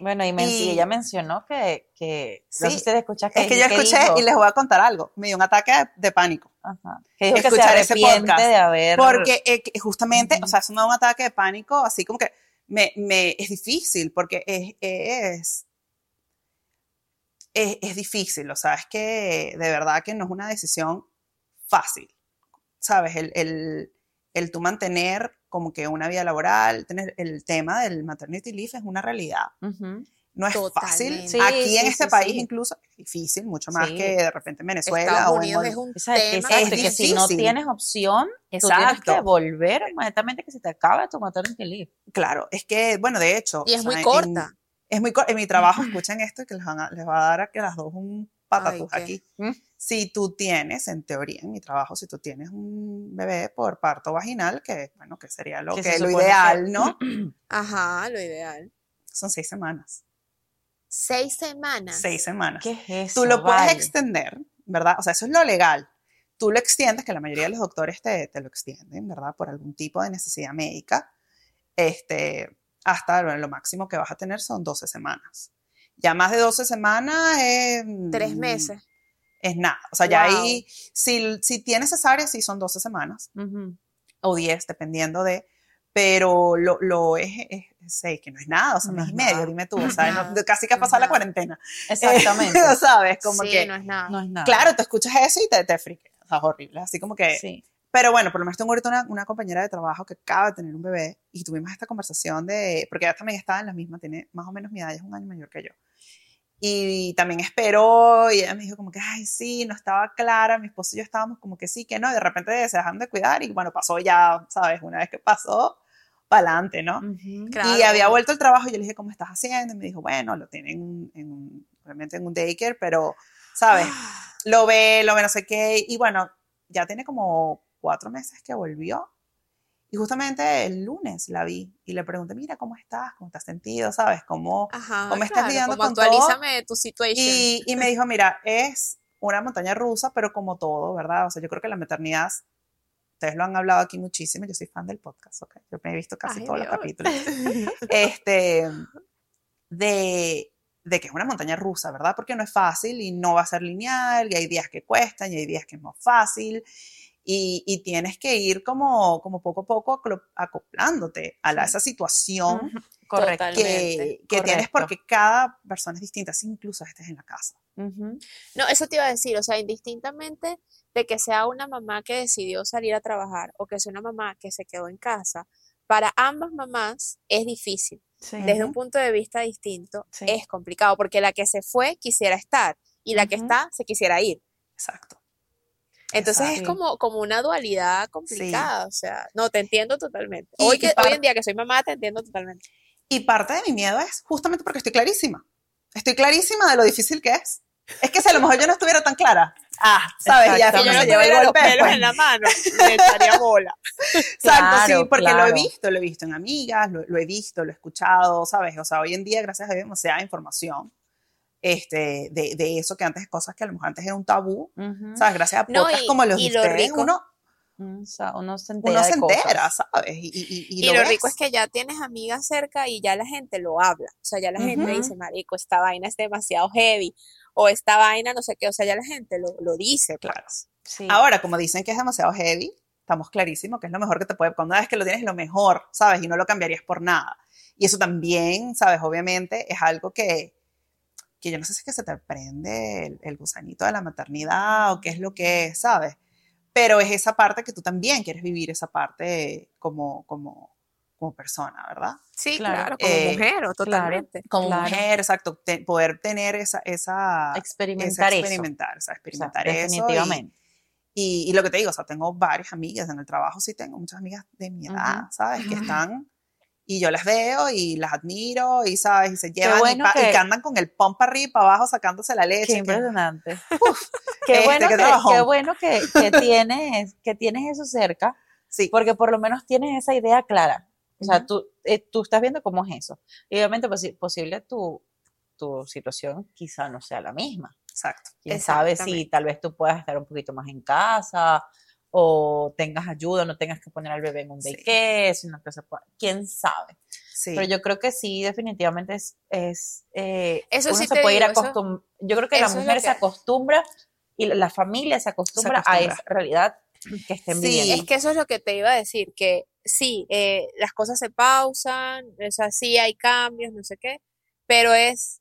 Bueno, y, ella mencionó que, que sí, no sé si escuchas que Es que yo escuché y les voy a contar algo. Me dio un ataque de, pánico. Ajá. Que dijo que se arrepiente de haber... Porque eh, justamente, o sea, eso me da un ataque de pánico, así como que me, me es difícil, porque es, es, es, es difícil, o sea, es que de verdad que no es una decisión fácil, ¿sabes? El, el, el tú mantener como que una vida laboral, tener el tema del maternity leave es una realidad. No es fácil. Aquí en este país incluso es difícil, mucho más que de repente en Venezuela. o en, es un tema. Es que si no tienes opción, Exacto. tú tienes que volver inmediatamente que se te acabe tu maternity leave. Claro, es que, bueno, de hecho. Y es muy corta. es muy corta. En mi trabajo, escuchen esto, que les, les va a dar a que las dos un patatús aquí. ¿Mm? Si tú tienes, en teoría, en mi trabajo, si tú tienes un bebé por parto vaginal, que bueno, que sería lo, que, lo ideal, ¿no? Ajá, lo ideal. Son seis semanas. Seis semanas. Seis semanas. ¿Qué es eso? Tú lo puedes extender, ¿verdad? O sea, eso es lo legal. Tú lo extiendes, que la mayoría de los doctores te, te lo extienden, ¿verdad? Por algún tipo de necesidad médica. Este, hasta lo máximo que vas a tener son 12 semanas. Ya más de 12 semanas es... Tres meses. Es nada. O sea, ya ahí, si, si tienes cesárea, sí son 12 semanas. O 10, dependiendo de... Pero lo, lo es, es, que no es nada, o sea, no mes y medio, dime tú, o sea, casi que ha pasado la cuarentena. Exactamente. ¿Sabes? Como sí, que... no es nada. No es nada. Claro, tú escuchas eso y te, te friqueas, o sea, es horrible, así como que... Sí. Pero bueno, por lo menos tengo ahorita una, una, compañera de trabajo que acaba de tener un bebé y tuvimos esta conversación de, porque ella también estaba en la misma, tiene más o menos mi edad, es un año mayor que yo. Y también esperó y ella me dijo como que, ay, sí, no estaba clara, mi esposo y yo estábamos como que sí, que no, y de repente se dejaron de cuidar y bueno, pasó ya, ¿sabes? Una vez que pasó, para adelante, ¿no? Y había vuelto al trabajo y yo le dije, ¿cómo estás haciendo? Y me dijo, bueno, lo tienen en, realmente en un daycare, pero, ¿sabes? Lo ve, lo ve no sé qué, y bueno, ya tiene como cuatro meses que volvió y justamente el lunes la vi y le pregunté, mira, ¿cómo estás? ¿Cómo te has sentido? ¿Sabes? ¿Cómo, ¿cómo estás lidiando con actualízame tu situación. Y, y, me dijo, mira, es una montaña rusa, pero como todo, ¿verdad? O sea, yo creo que la maternidad, ustedes lo han hablado aquí muchísimo, yo soy fan del podcast, ¿ok? Yo me he visto casi todos los capítulos. este, de, de que es una montaña rusa, ¿verdad? Porque no es fácil y no va a ser lineal y hay días que cuestan y hay días que es más fácil y, tienes que ir como, como poco a poco acoplándote a, esa situación que, que tienes porque cada persona es distinta, si incluso estés en la casa. No, eso te iba a decir, o sea, indistintamente de que sea una mamá que decidió salir a trabajar o que sea una mamá que se quedó en casa, para ambas mamás es difícil. Desde un punto de vista distinto, es complicado, porque la que se fue quisiera estar y la que está se quisiera ir. Exacto. Entonces es como, como una dualidad complicada, o sea, no, te entiendo totalmente. hoy, que, hoy en día que soy mamá, te entiendo totalmente. Y parte de mi miedo es justamente porque estoy clarísima. Estoy clarísima de lo difícil que es. Es que si a lo mejor yo no estuviera tan clara, ah, ¿sabes? Ya si yo no tuviera los pelos pues. en la mano, me estaría bola. Exacto, sí, porque lo he visto, lo he visto en amigas, lo, lo, he visto, lo he escuchado, ¿sabes? O sea, hoy en día, gracias a Dios, demasiada información este, de, de, eso que antes cosas que a lo mejor antes era un tabú, ¿sabes? Gracias a podcasts como los de ustedes, uno, mm, uno se entera, uno se entera ¿sabes? Y, y, y, lo, rico es que ya tienes amigas cerca y ya la gente lo habla, o sea, ya la gente dice, marico, esta vaina es demasiado heavy, o esta vaina no sé qué, o sea, ya la gente lo, lo dice. Pues. Claro. Sí. Ahora, como dicen que es demasiado heavy, estamos clarísimos que es lo mejor que te puede, cuando una vez que lo tienes lo mejor, ¿sabes? Y no lo cambiarías por nada. Y eso también, ¿sabes? Obviamente es algo que, que yo no sé si es que se te prende el, gusanito de la maternidad o qué es lo que es, ¿sabes? Pero es esa parte que tú también quieres vivir, esa parte como, como, como persona, ¿verdad? Sí, claro, como eh, mujer, o totalmente. como mujer, exacto, poder tener esa, esa experimentar, esa experimentar, eso. experimentar eso Definitivamente. Y, lo que te digo, o sea, tengo varias amigas en el trabajo, sí tengo muchas amigas de mi edad, ¿sabes? Que están y yo las veo y las admiro y sabes y se llevan y, que, andan con el pompa arriba y para abajo sacándose la leche. Qué impresionante. qué, bueno que, qué, bueno que, que, tienes que tienes eso cerca, sí. porque por lo menos tienes esa idea clara. O sea, tú, eh, tú estás viendo cómo es eso. Y obviamente pues, posible tu, tu situación quizá no sea la misma. Exacto. Quién sabe si tal vez tú puedas estar un poquito más en casa o tengas ayuda, no tengas que poner al bebé en un daycare, sino que se pueda, quién sabe. Sí. Pero yo creo que sí, definitivamente es, es eh, eso sí se puede ir acostumbrando. Yo creo que la mujer se acostumbra y la familia se acostumbra, a esa realidad que estén sí, es que eso es lo que te iba a decir, que sí, eh, las cosas se pausan, o sea, sí hay cambios, no sé qué, pero es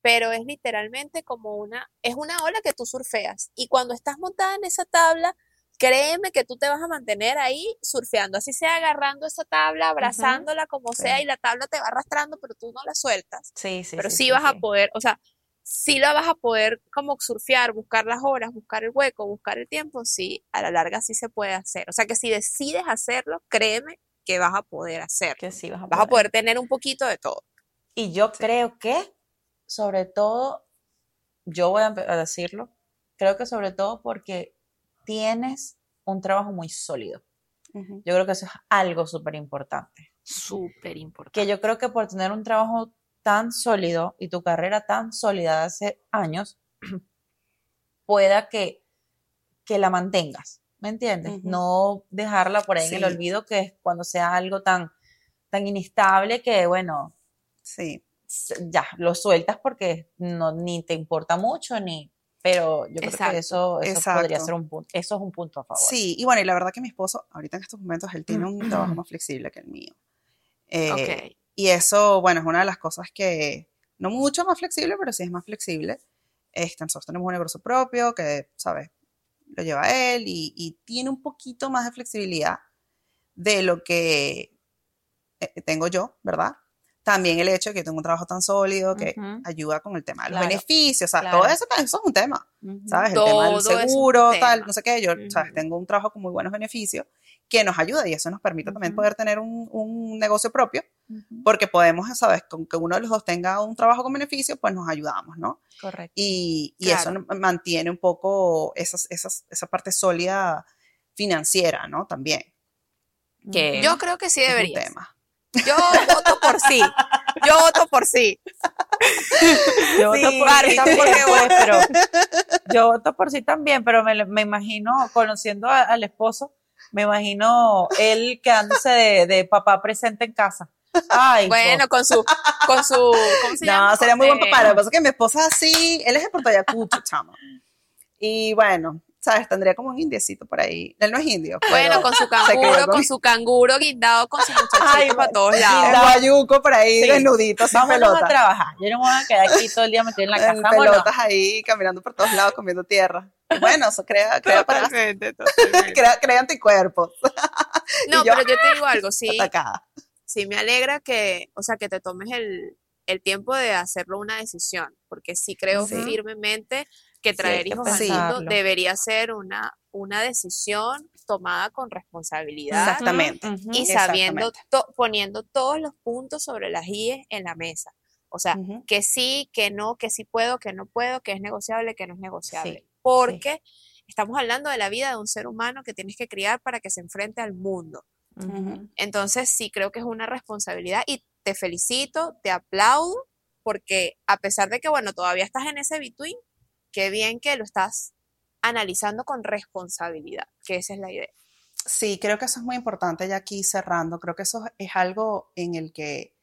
pero es literalmente como una, es una ola que tú surfeas. Y cuando estás montada en esa tabla, créeme que tú te vas a mantener ahí surfeando, así sea agarrando esa tabla, abrazándola como sea, y la tabla te va arrastrando, pero tú no la sueltas. Sí, sí. Pero sí, vas a poder, o sea, sí la vas a poder como surfear, buscar las horas, buscar el hueco, buscar el tiempo, sí, a la larga sí se puede hacer. O sea que si decides hacerlo, créeme que vas a poder hacer. Que sí vas a Vas a poder tener un poquito de todo. Y yo creo que sobre todo, yo voy a decirlo, creo que sobre todo porque tienes un trabajo muy sólido. Yo creo que eso es algo súper importante. Súper importante. Que yo creo que por tener un trabajo tan sólido y tu carrera tan sólida de hace años, pueda que, que la mantengas, ¿me entiendes? No dejarla por ahí en el olvido, que es cuando sea algo tan, tan inestable que, bueno, sí ya, lo sueltas porque no, ni te importa mucho, ni, pero yo creo que eso, eso podría ser un punto, eso es un punto a favor. Sí, y bueno, y la verdad que mi esposo, ahorita en estos momentos, él tiene un trabajo más flexible que el mío. Eh, y eso, bueno, es una de las cosas que, no mucho más flexible, pero sí es más flexible. Este, nosotros tenemos un negocio propio que, ¿sabes? Lo lleva él y, y tiene un poquito más de flexibilidad de lo que eh, tengo yo, ¿verdad? También el hecho de que tengo un trabajo tan sólido que ayuda con el tema de los beneficios, o sea, todo eso, eso, es un tema, ¿sabes? el tema del seguro, tal, no sé qué, yo, ¿sabes? Tengo un trabajo con muy buenos beneficios que nos ayuda y eso nos permite también poder tener un, un negocio propio, porque podemos, ¿sabes? Con que uno de los dos tenga un trabajo con beneficios, pues nos ayudamos, ¿no? Correcto. Y, y eso mantiene un poco esas, esas, esa parte sólida financiera, ¿no? También. Que yo creo que sí debería. Yo voto por sí. Yo voto por sí. Yo voto por sí también, pero yo voto por sí también, pero me, me imagino, conociendo al esposo, me imagino él quedándose de, de papá presente en casa. Ay, bueno, con su, con su, ¿cómo se llama? No, sería muy buen papá. Lo que pasa es que mi esposa sí, él es de Puerto Ayacucho, chamo. Y bueno, ¿sabes? Tendría como un indiecito por ahí. Él no es indio. Bueno, con su canguro, con su canguro guindado con su muchachito para todos lados. El guayuco por ahí, sí. desnudito, sin Vámonos a trabajar. Yo no me voy a quedar aquí todo el día metido en la casa. En pelotas ahí, caminando por todos lados, comiendo tierra. Bueno, eso crea, crea, para, crea, crea anticuerpos. No, pero yo te digo algo, sí. Sí, me alegra que, o sea, que te tomes el, el tiempo de hacerlo una decisión, porque sí creo firmemente que traer hijos al mundo debería ser una, una decisión tomada con responsabilidad. Exactamente. Y sabiendo, poniendo todos los puntos sobre las IES en la mesa. O sea, que sí, que no, que sí puedo, que no puedo, que es negociable, que no es negociable. Porque estamos hablando de la vida de un ser humano que tienes que criar para que se enfrente al mundo. Entonces, sí creo que es una responsabilidad y te felicito, te aplaudo, porque a pesar de que, bueno, todavía estás en ese between, qué bien que lo estás analizando con responsabilidad, que esa es la idea. Sí, creo que eso es muy importante ya aquí cerrando. Creo que eso es algo en el que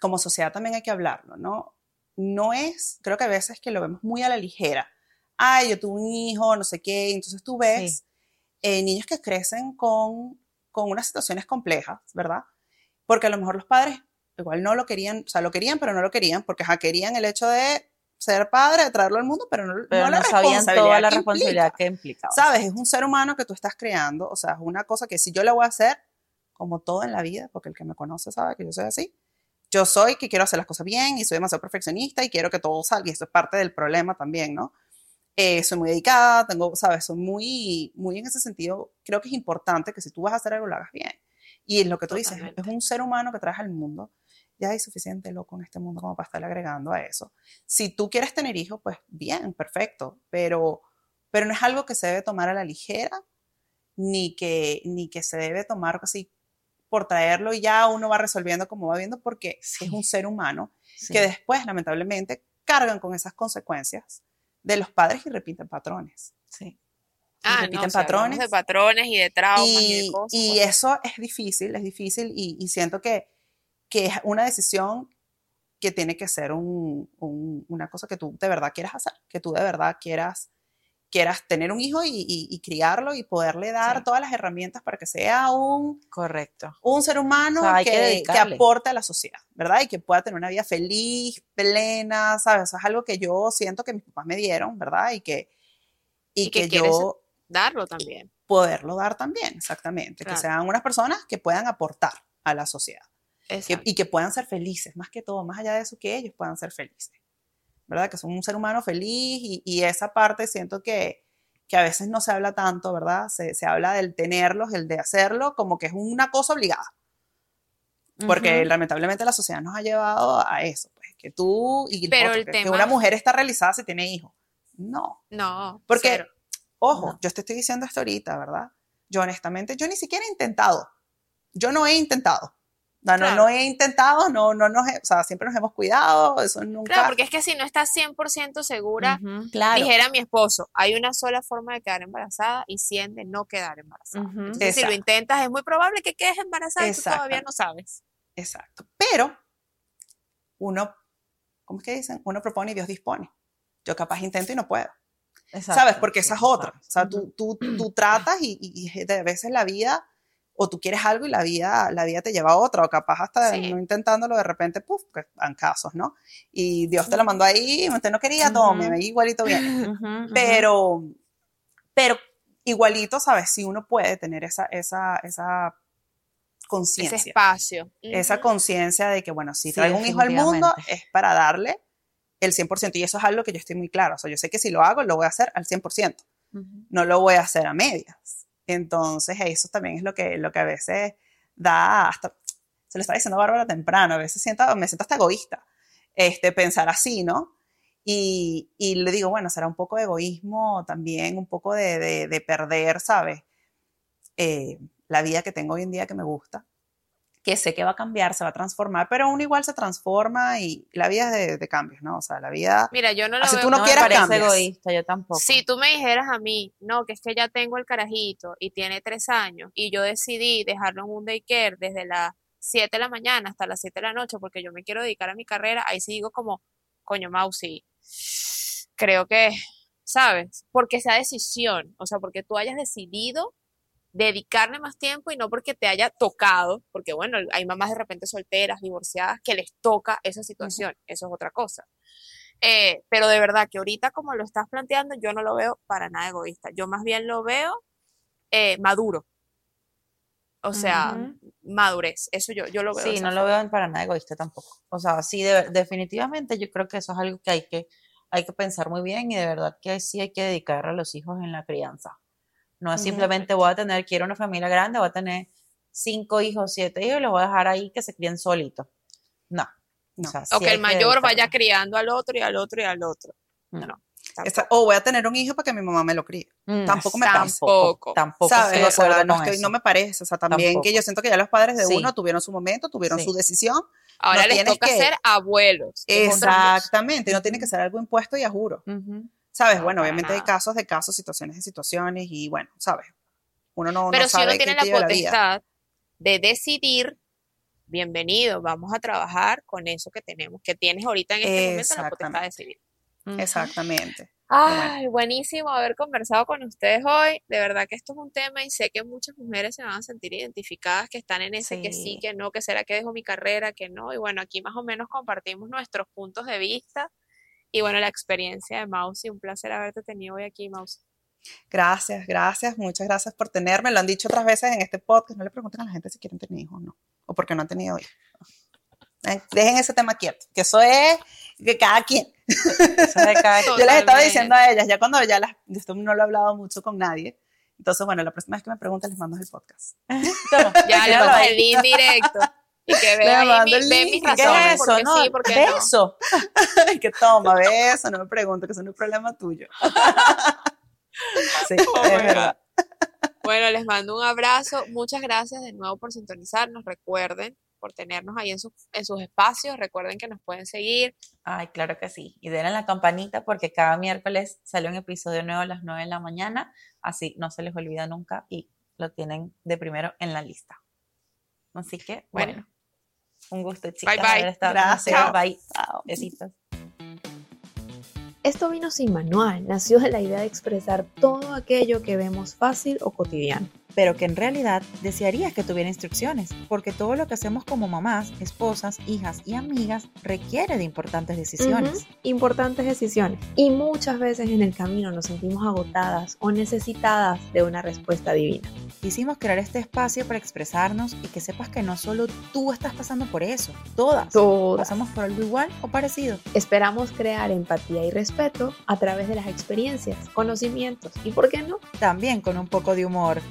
como sociedad también hay que hablarlo, ¿no? No es, creo que a veces que lo vemos muy a la ligera. Ay, yo tuve un hijo, no sé qué. Entonces tú ves eh, niños que crecen con, con unas situaciones complejas, ¿verdad? Porque a lo mejor los padres igual no lo querían, o sea, lo querían, pero no lo querían, porque ja, querían el hecho de ser padre, de traerlo al mundo, pero no, pero no, sabían toda la responsabilidad que implicaba. Sabes, es un ser humano que tú estás creando, o sea, es una cosa que si yo le voy a hacer, como todo en la vida, porque el que me conoce sabe que yo soy así, yo soy que quiero hacer las cosas bien y soy demasiado perfeccionista y quiero que todo salga, y eso es parte del problema también, ¿no? eh, soy muy dedicada, tengo, sabes, soy muy, muy en ese sentido, creo que es importante que si tú vas a hacer algo, lo hagas bien. Y lo que tú dices, es un ser humano que traes al mundo, ya hay suficiente loco en este mundo como para estarle agregando a eso. Si tú quieres tener hijos, pues bien, perfecto, pero, pero no es algo que se debe tomar a la ligera, ni que, ni que se debe tomar así por traerlo y ya uno va resolviendo como va viendo, porque es un ser humano que después, lamentablemente, cargan con esas consecuencias de los padres y repiten patrones. Sí. Ah, repiten patrones. De patrones y de traumas y, de cosas. Y eso es difícil, es difícil y, siento que, que, es una decisión que tiene que ser un, una cosa que tú de verdad quieras hacer, que tú de verdad quieras quieras tener un hijo y, criarlo y poderle dar todas las herramientas para que sea un, Correcto. un ser humano que, que, aporte a la sociedad, ¿verdad? Y que pueda tener una vida feliz, plena, ¿sabes? Eso es algo que yo siento que mis papás me dieron, ¿verdad? Y que, y, que, yo... Darlo también. Poderlo dar también, exactamente. Que sean unas personas que puedan aportar a la sociedad. Y que puedan ser felices, más que todo, más allá de eso, que ellos puedan ser felices. ¿verdad? Que son un ser humano feliz y, esa parte siento que, que, a veces no se habla tanto, ¿verdad? Se, se, habla del tenerlos, el de hacerlo, como que es una cosa obligada. Porque lamentablemente la sociedad nos ha llevado a eso, pues, que tú y Pero que una mujer está realizada si tiene hijos. No. No. Porque, ojo, yo te estoy diciendo esto ahorita, ¿verdad? Yo honestamente, yo ni siquiera he intentado. Yo no he intentado. No, no, he intentado, no, no nos, o sea, siempre nos hemos cuidado, eso nunca. Claro, porque es que si no estás 100% segura, dijera mi esposo, hay una sola forma de quedar embarazada y 100 de no quedar embarazada. Entonces, si lo intentas, es muy probable que quedes embarazada y tú todavía no sabes. Exacto. Pero uno, ¿cómo es que dicen? Uno propone y Dios dispone. Yo capaz intento y no puedo. ¿Sabes? Porque esa es otra. O sea, tú, tú, tú tratas y, y, de veces la vida o tú quieres algo y la vida, la vida te lleva a otra, o capaz hasta no intentándolo de repente, puf, que dan casos, ¿no? Y Dios te lo mandó ahí, usted no quería, tome, me igualito bien. pero, pero igualito, ¿sabes? Si uno puede tener esa, esa, esa conciencia. Ese espacio. Esa conciencia de que, bueno, si traigo un hijo al mundo es para darle el 100%. Y eso es algo que yo estoy muy claro. O sea, yo sé que si lo hago, lo voy a hacer al 100%. No lo voy a hacer a medias. Entonces, eso también es lo que, lo que a veces da hasta, se lo está diciendo Bárbara temprano, a veces siento, me siento hasta egoísta, este, pensar así, ¿no? Y, y le digo, bueno, será un poco de egoísmo también, un poco de, de, perder, ¿sabes? Eh, la vida que tengo hoy en día que me gusta que sé que va a cambiar, se va a transformar, pero uno igual se transforma y la vida es de, cambios, ¿no? O sea, la vida... Mira, yo no lo así veo, tú no, quieras cambiar. egoísta, yo tampoco. Si tú me dijeras a mí, no, que es que ya tengo el carajito y tiene tres años y yo decidí dejarlo en un daycare desde las 7 de la mañana hasta las 7 de la noche porque yo me quiero dedicar a mi carrera, ahí sí digo como, coño, Mausi, creo que, ¿sabes? Porque esa decisión, o sea, porque tú hayas decidido dedicarle más tiempo y no porque te haya tocado, porque bueno, hay mamás de repente solteras, divorciadas, que les toca esa situación, eso es otra cosa. Eh, pero de verdad que ahorita como lo estás planteando, yo no lo veo para nada egoísta, yo más bien lo veo eh, maduro. O sea, madurez, eso yo, yo lo veo. Sí, no lo veo para nada egoísta tampoco. O sea, sí, definitivamente yo creo que eso es algo que hay que, hay que pensar muy bien y de verdad que sí hay que dedicar a los hijos en la crianza. No es simplemente voy a tener, quiero una familia grande, voy a tener cinco hijos, siete hijos y los voy a dejar ahí que se críen solitos. No. O, que el mayor vaya criando al otro y al otro y al otro. No. no. o voy a tener un hijo para que mi mamá me lo críe. Mm, tampoco me Tampoco. Tampoco. ¿sabes? no, me parece. O sea, también que yo siento que ya los padres de uno tuvieron su momento, tuvieron su decisión. Ahora les toca ser abuelos. Exactamente. No tiene que ser algo impuesto y a juro. ¿Sabes? bueno, obviamente hay casos de casos, situaciones de situaciones y bueno, ¿sabes? Uno no, Pero si uno tiene la potestad de decidir, bienvenido, vamos a trabajar con eso que tenemos, que tienes ahorita en este momento la potestad de decidir. Exactamente. Ay, buenísimo haber conversado con ustedes hoy. De verdad que esto es un tema y sé que muchas mujeres se van a sentir identificadas, que están en ese que sí, que no, que será que dejo mi carrera, que no. Y bueno, aquí más o menos compartimos nuestros puntos de vista y bueno, la experiencia de Mousy. Un placer haberte tenido hoy aquí, Mousy. Gracias, gracias, muchas gracias por tenerme. Lo han dicho otras veces en este podcast. No le pregunten a la gente si quieren tener hijos o no, o porque no han tenido hijos. Eh, dejen ese tema quieto, que eso es, que cada quien. yo les estaba diciendo a ellas, ya cuando ya las, esto no lo he hablado mucho con nadie, entonces, bueno, la próxima vez que me pregunten les mando el podcast. ya le damos el link directo. Y que vean mi, ve mis razones, eso? Porque no, sí, porque beso. No. que toma, beso, no me pregunto, que eso no es problema tuyo. sí, oh es verdad. Bueno, les mando un abrazo. Muchas gracias de nuevo por sintonizarnos. Recuerden por tenernos ahí en, en sus espacios. Recuerden que nos pueden seguir. Ay, claro que sí. Y denle la campanita porque cada miércoles sale un episodio nuevo a las 9 de la mañana. Así no se les olvida nunca y lo tienen de primero en la lista. Así que, bueno, un gusto, chicas. Bye, bye. Gracias. Bye. Besitos. Esto vino sin manual, nació de la idea de expresar todo aquello que vemos fácil o cotidiano pero que en realidad desearías que tuviera instrucciones, porque todo lo que hacemos como mamás, esposas, hijas y amigas requiere de importantes decisiones. Importantes decisiones. Y muchas veces en el camino nos sentimos agotadas o necesitadas de una respuesta divina. Quisimos crear este espacio para expresarnos y que sepas que no solo tú estás pasando por eso, todas, todas. pasamos por algo igual o parecido. Esperamos crear empatía y respeto a través de las experiencias, conocimientos y, ¿por qué no? También con un poco de humor